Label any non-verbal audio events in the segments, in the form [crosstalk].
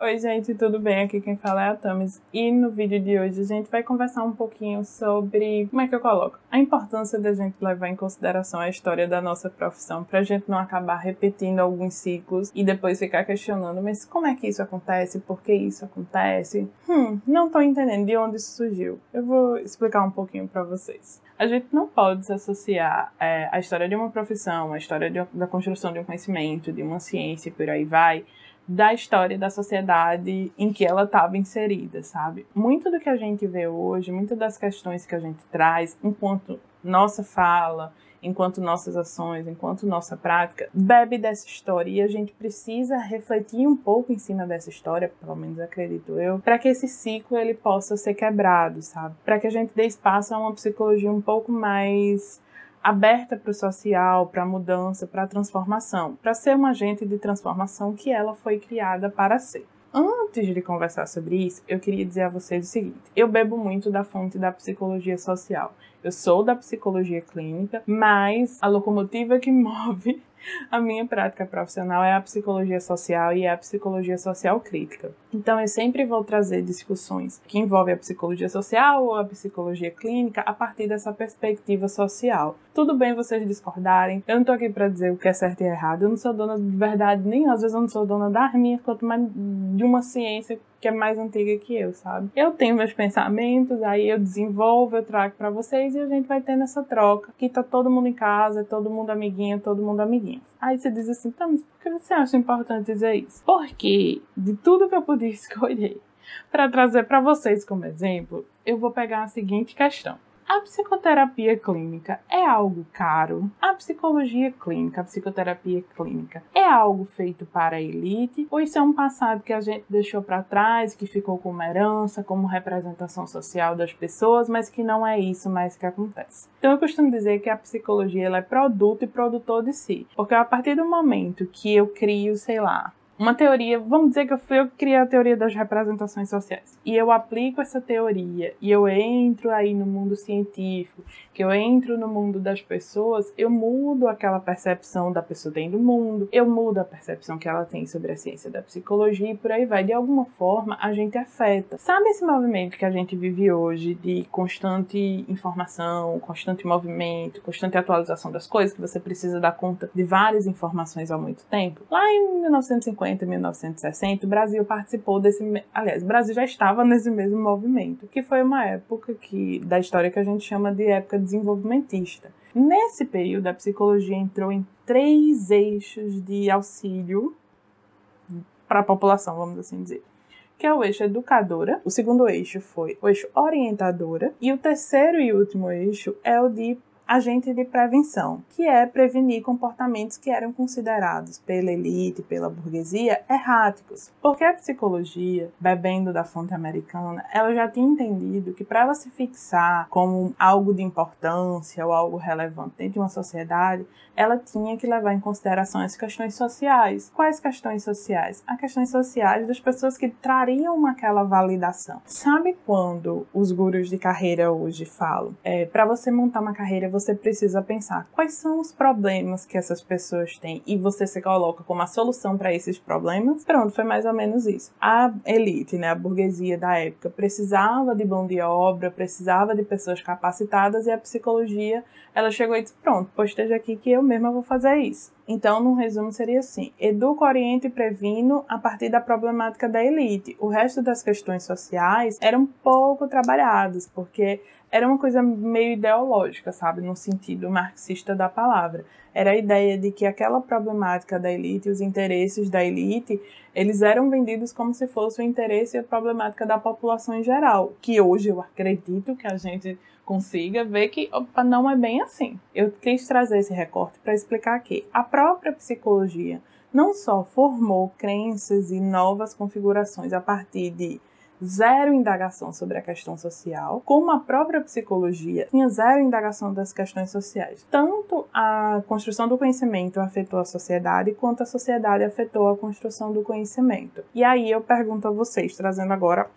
Oi, gente, tudo bem? Aqui quem fala é a Tamis e no vídeo de hoje a gente vai conversar um pouquinho sobre como é que eu coloco a importância da gente levar em consideração a história da nossa profissão para a gente não acabar repetindo alguns ciclos e depois ficar questionando, mas como é que isso acontece? Por que isso acontece? Hum, não tô entendendo de onde isso surgiu. Eu vou explicar um pouquinho para vocês. A gente não pode se associar é, a história de uma profissão, a história de, da construção de um conhecimento, de uma ciência e por aí vai da história da sociedade em que ela estava inserida, sabe? Muito do que a gente vê hoje, muitas das questões que a gente traz, enquanto nossa fala, enquanto nossas ações, enquanto nossa prática, bebe dessa história e a gente precisa refletir um pouco em cima dessa história, pelo menos acredito eu, para que esse ciclo ele possa ser quebrado, sabe? Para que a gente dê espaço a uma psicologia um pouco mais aberta para o social, para a mudança, para a transformação, para ser um agente de transformação que ela foi criada para ser. Antes de conversar sobre isso, eu queria dizer a vocês o seguinte: eu bebo muito da fonte da psicologia social. Eu sou da psicologia clínica, mas a locomotiva que [laughs] move a minha prática profissional é a psicologia social e é a psicologia social crítica. Então eu sempre vou trazer discussões que envolvem a psicologia social ou a psicologia clínica a partir dessa perspectiva social. Tudo bem vocês discordarem, eu não tô aqui para dizer o que é certo e errado, eu não sou dona de verdade, nem às vezes eu não sou dona das minhas, quanto mais de uma ciência que é mais antiga que eu, sabe? Eu tenho meus pensamentos, aí eu desenvolvo, eu trago para vocês e a gente vai tendo essa troca. Aqui tá todo mundo em casa, todo mundo amiguinho, todo mundo amiguinho. Aí você diz assim, tá, mas por que você acha importante dizer isso? Porque de tudo que eu podia [laughs] escolher para trazer para vocês como exemplo, eu vou pegar a seguinte questão. A psicoterapia clínica é algo caro? A psicologia clínica, a psicoterapia clínica, é algo feito para a elite? Ou isso é um passado que a gente deixou para trás, que ficou como herança, como representação social das pessoas, mas que não é isso mais que acontece? Então eu costumo dizer que a psicologia ela é produto e produtor de si. Porque a partir do momento que eu crio, sei lá, uma teoria, vamos dizer que eu fui eu que criei a teoria das representações sociais. E eu aplico essa teoria e eu entro aí no mundo científico, que eu entro no mundo das pessoas, eu mudo aquela percepção da pessoa tem do mundo, eu mudo a percepção que ela tem sobre a ciência da psicologia e por aí vai. De alguma forma, a gente afeta. Sabe esse movimento que a gente vive hoje de constante informação, constante movimento, constante atualização das coisas, que você precisa dar conta de várias informações ao muito tempo? Lá em 1950, 1950 e 1960, o Brasil participou desse. Aliás, o Brasil já estava nesse mesmo movimento, que foi uma época que, da história que a gente chama de época desenvolvimentista. Nesse período, a psicologia entrou em três eixos de auxílio para a população, vamos assim dizer que é o eixo educadora, o segundo eixo foi o eixo orientadora, e o terceiro e último eixo é o de agente de prevenção, que é prevenir comportamentos que eram considerados pela elite, pela burguesia, erráticos. Porque a psicologia, bebendo da fonte americana, ela já tinha entendido que para ela se fixar como algo de importância ou algo relevante dentro de uma sociedade, ela tinha que levar em consideração as questões sociais. Quais questões sociais? As questões sociais das pessoas que trariam aquela validação. Sabe quando os gurus de carreira hoje falam? É, para você montar uma carreira, você precisa pensar quais são os problemas que essas pessoas têm e você se coloca como a solução para esses problemas. Pronto, foi mais ou menos isso. A elite, né, a burguesia da época, precisava de mão de obra, precisava de pessoas capacitadas e a psicologia, ela chegou e disse: pronto, pois esteja aqui que eu mesma vou fazer isso. Então, no resumo, seria assim: educo, oriento e previno a partir da problemática da elite. O resto das questões sociais eram pouco trabalhadas, porque era uma coisa meio ideológica, sabe, no sentido marxista da palavra. Era a ideia de que aquela problemática da elite, os interesses da elite, eles eram vendidos como se fosse o interesse e a problemática da população em geral, que hoje eu acredito que a gente consiga ver que opa, não é bem assim. Eu quis trazer esse recorte para explicar que a própria psicologia não só formou crenças e novas configurações a partir de zero indagação sobre a questão social, como a própria psicologia tinha zero indagação das questões sociais. Tanto a construção do conhecimento afetou a sociedade, quanto a sociedade afetou a construção do conhecimento. E aí eu pergunto a vocês, trazendo agora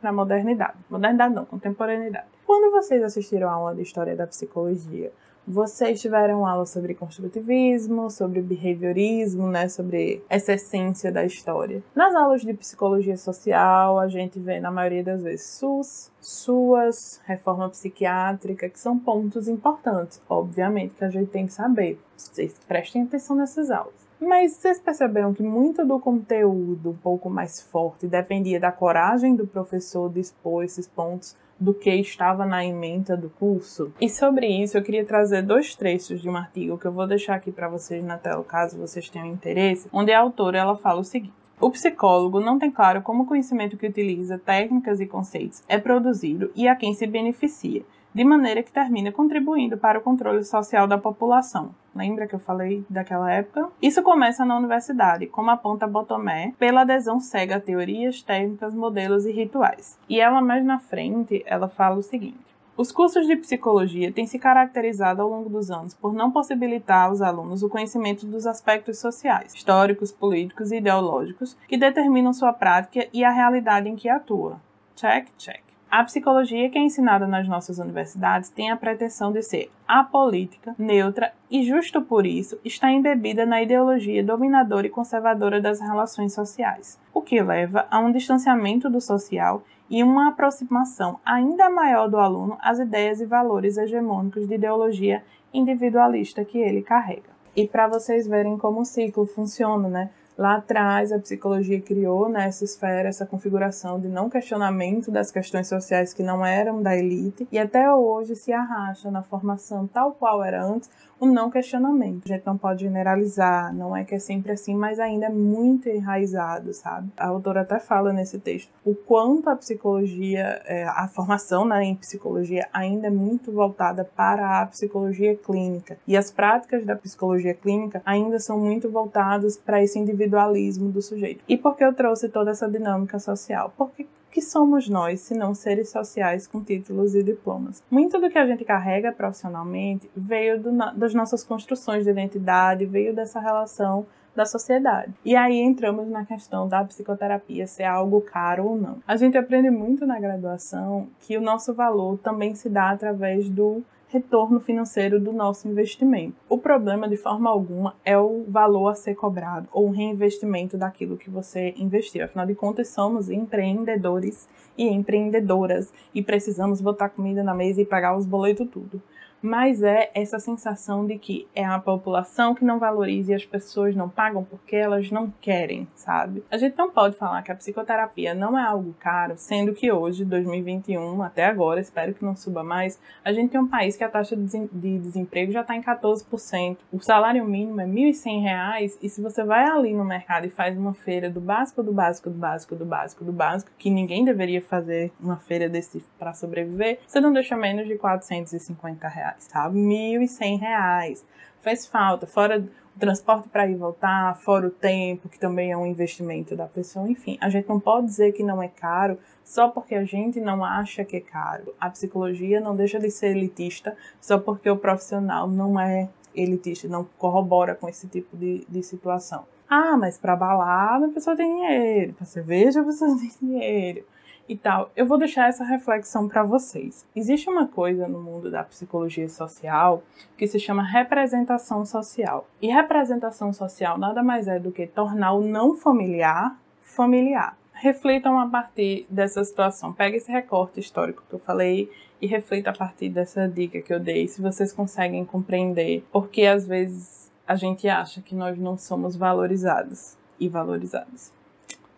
para a modernidade. Modernidade não, contemporaneidade. Quando vocês assistiram a aula de História da Psicologia, Vocês tiveram aula sobre construtivismo, sobre behaviorismo, né, sobre essa essência da história. Nas aulas de psicologia social, a gente vê na maioria das vezes SUS, SUAS, reforma psiquiátrica, que são pontos importantes, obviamente, que a gente tem que saber. Vocês prestem atenção nessas aulas. Mas vocês perceberam que muito do conteúdo um pouco mais forte dependia da coragem do professor de expor esses pontos do que estava na ementa do curso. E sobre isso eu queria trazer dois trechos de um artigo que eu vou deixar aqui para vocês na tela, caso vocês tenham interesse, onde a autora ela fala o seguinte: o psicólogo não tem claro como o conhecimento que utiliza técnicas e conceitos é produzido e a quem se beneficia de maneira que termina contribuindo para o controle social da população. Lembra que eu falei daquela época? Isso começa na universidade, como aponta Botomé, pela adesão cega a teorias, técnicas, modelos e rituais. E ela mais na frente, ela fala o seguinte: os cursos de psicologia têm se caracterizado ao longo dos anos por não possibilitar aos alunos o conhecimento dos aspectos sociais, históricos, políticos e ideológicos que determinam sua prática e a realidade em que atua. Check, check. A psicologia que é ensinada nas nossas universidades tem a pretensão de ser apolítica, neutra e, justo por isso, está embebida na ideologia dominadora e conservadora das relações sociais, o que leva a um distanciamento do social e uma aproximação ainda maior do aluno às ideias e valores hegemônicos de ideologia individualista que ele carrega. E para vocês verem como o ciclo funciona, né? Lá atrás, a psicologia criou nessa né, esfera essa configuração de não questionamento das questões sociais que não eram da elite, e até hoje se arracha na formação tal qual era antes o não questionamento. A gente não pode generalizar, não é que é sempre assim, mas ainda é muito enraizado, sabe? A autora até fala nesse texto o quanto a psicologia, é, a formação né, em psicologia ainda é muito voltada para a psicologia clínica, e as práticas da psicologia clínica ainda são muito voltadas para esse individualismo do sujeito. E por que eu trouxe toda essa dinâmica social? Porque que somos nós, se não seres sociais com títulos e diplomas? Muito do que a gente carrega profissionalmente veio do, das nossas construções de identidade, veio dessa relação da sociedade. E aí entramos na questão da psicoterapia ser algo caro ou não. A gente aprende muito na graduação que o nosso valor também se dá através do retorno financeiro do nosso investimento. O problema, de forma alguma, é o valor a ser cobrado ou o reinvestimento daquilo que você investiu. Afinal de contas, somos empreendedores e empreendedoras e precisamos botar comida na mesa e pagar os boletos tudo mas é essa sensação de que é a população que não valoriza e as pessoas não pagam porque elas não querem, sabe? A gente não pode falar que a psicoterapia não é algo caro, sendo que hoje, 2021, até agora, espero que não suba mais, a gente tem um país que a taxa de desemprego já está em 14%. O salário mínimo é R$ 1.100 e se você vai ali no mercado e faz uma feira do básico, do básico, do básico, do básico, do básico, que ninguém deveria fazer uma feira desse para sobreviver, você não deixa menos de 450 reais reais, tá? R$ 1.100. Faz falta, fora o transporte para ir e voltar, fora o tempo, que também é um investimento da pessoa, enfim. A gente não pode dizer que não é caro só porque a gente não acha que é caro. A psicologia não deixa de ser elitista só porque o profissional não é elitista, não corrobora com esse tipo de, de situação. Ah, mas para balada a pessoa tem dinheiro, para cerveja a pessoa [laughs] tem dinheiro e tal. Eu vou deixar essa reflexão para vocês. Existe uma coisa no mundo da psicologia social que se chama representação social. E representação social nada mais é do que tornar o não familiar familiar. Reflitam a partir dessa situação. Pega esse recorte histórico que eu falei e reflita a partir dessa dica que eu dei, se vocês conseguem compreender, porque às vezes a gente acha que nós não somos valorizados e valorizados.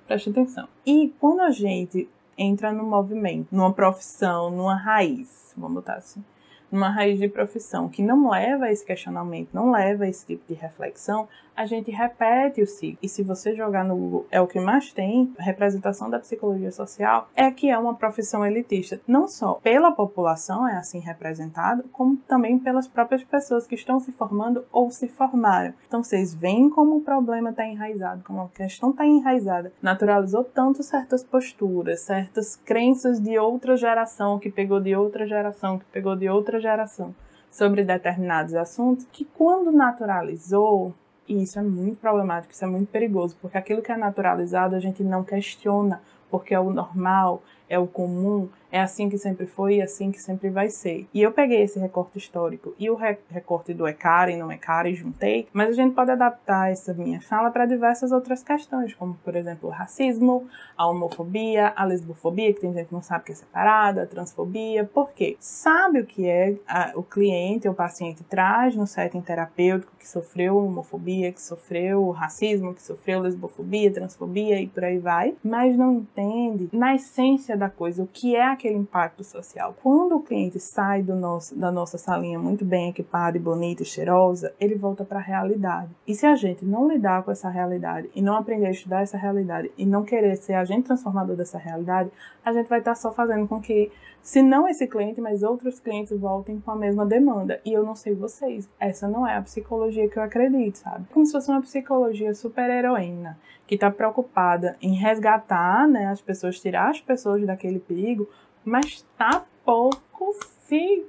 Preste atenção. E quando a gente entra no movimento, numa profissão, numa raiz, vamos botar assim numa raiz de profissão que não leva a esse questionamento, não leva a esse tipo de reflexão, a gente repete o ciclo. E se você jogar no Google, é o que mais tem, representação da psicologia social, é que é uma profissão elitista. Não só pela população é assim representado, como também pelas próprias pessoas que estão se formando ou se formaram. Então vocês veem como o problema está enraizado, como a questão está enraizada. Naturalizou tanto certas posturas, certas crenças de outra geração, que pegou de outra geração, que pegou de outra geração sobre determinados assuntos, que quando naturalizou, e isso é muito problemático, isso é muito perigoso, porque aquilo que é naturalizado a gente não questiona, porque é o normal, é o comum, é assim que sempre foi e assim que sempre vai ser. E eu peguei esse recorte histórico e o re recorte do ECAR e não ECAR e juntei, mas a gente pode adaptar essa minha fala para diversas outras questões, como por exemplo o racismo, a homofobia, a lesbofobia, que tem gente que não sabe que é separada, a transfobia. Por quê? Sabe o que é a, o cliente o paciente traz no setting terapêutico que sofreu homofobia, que sofreu racismo, que sofreu lesbofobia, transfobia e por aí vai, mas não entende na essência da coisa o que é aquele impacto social. Quando o cliente sai do nosso, da nossa salinha muito bem equipada e bonita e cheirosa, ele volta para a realidade. E se a gente não lidar com essa realidade e não aprender a estudar essa realidade e não querer ser agente transformador dessa realidade, a gente vai estar só fazendo com que, se não esse cliente, mas outros clientes voltem com a mesma demanda. E eu não sei vocês, essa não é a psicologia que eu acredito, sabe? Como se fosse uma psicologia super heroína, que está preocupada em resgatar né, as pessoas, tirar as pessoas daquele perigo, mas tá pouco se.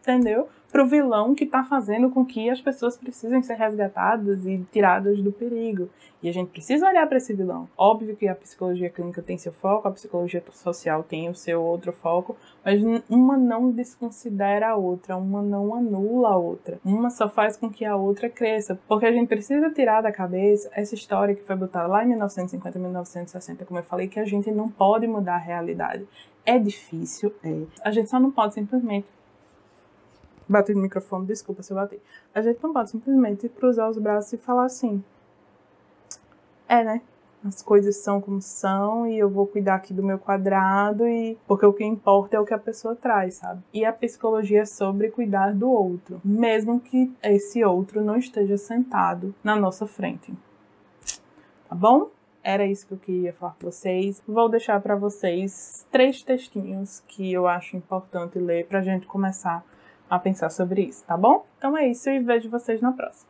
Entendeu? Pro vilão que tá fazendo com que as pessoas precisem ser resgatadas e tiradas do perigo. E a gente precisa olhar para esse vilão. Óbvio que a psicologia clínica tem seu foco, a psicologia social tem o seu outro foco, mas uma não desconsidera a outra, uma não anula a outra. Uma só faz com que a outra cresça. Porque a gente precisa tirar da cabeça essa história que foi botada lá em 1950, 1960, como eu falei, que a gente não pode mudar a realidade. É difícil, é. A gente só não pode simplesmente. Bater no microfone, desculpa se eu bati. A gente não pode simplesmente cruzar os braços e falar assim. É, né? As coisas são como são e eu vou cuidar aqui do meu quadrado e porque o que importa é o que a pessoa traz, sabe? E a psicologia é sobre cuidar do outro, mesmo que esse outro não esteja sentado na nossa frente. Tá bom? Era isso que eu queria falar com vocês. Vou deixar para vocês três textinhos que eu acho importante ler para gente começar a pensar sobre isso, tá bom? Então é isso e vejo vocês na próxima.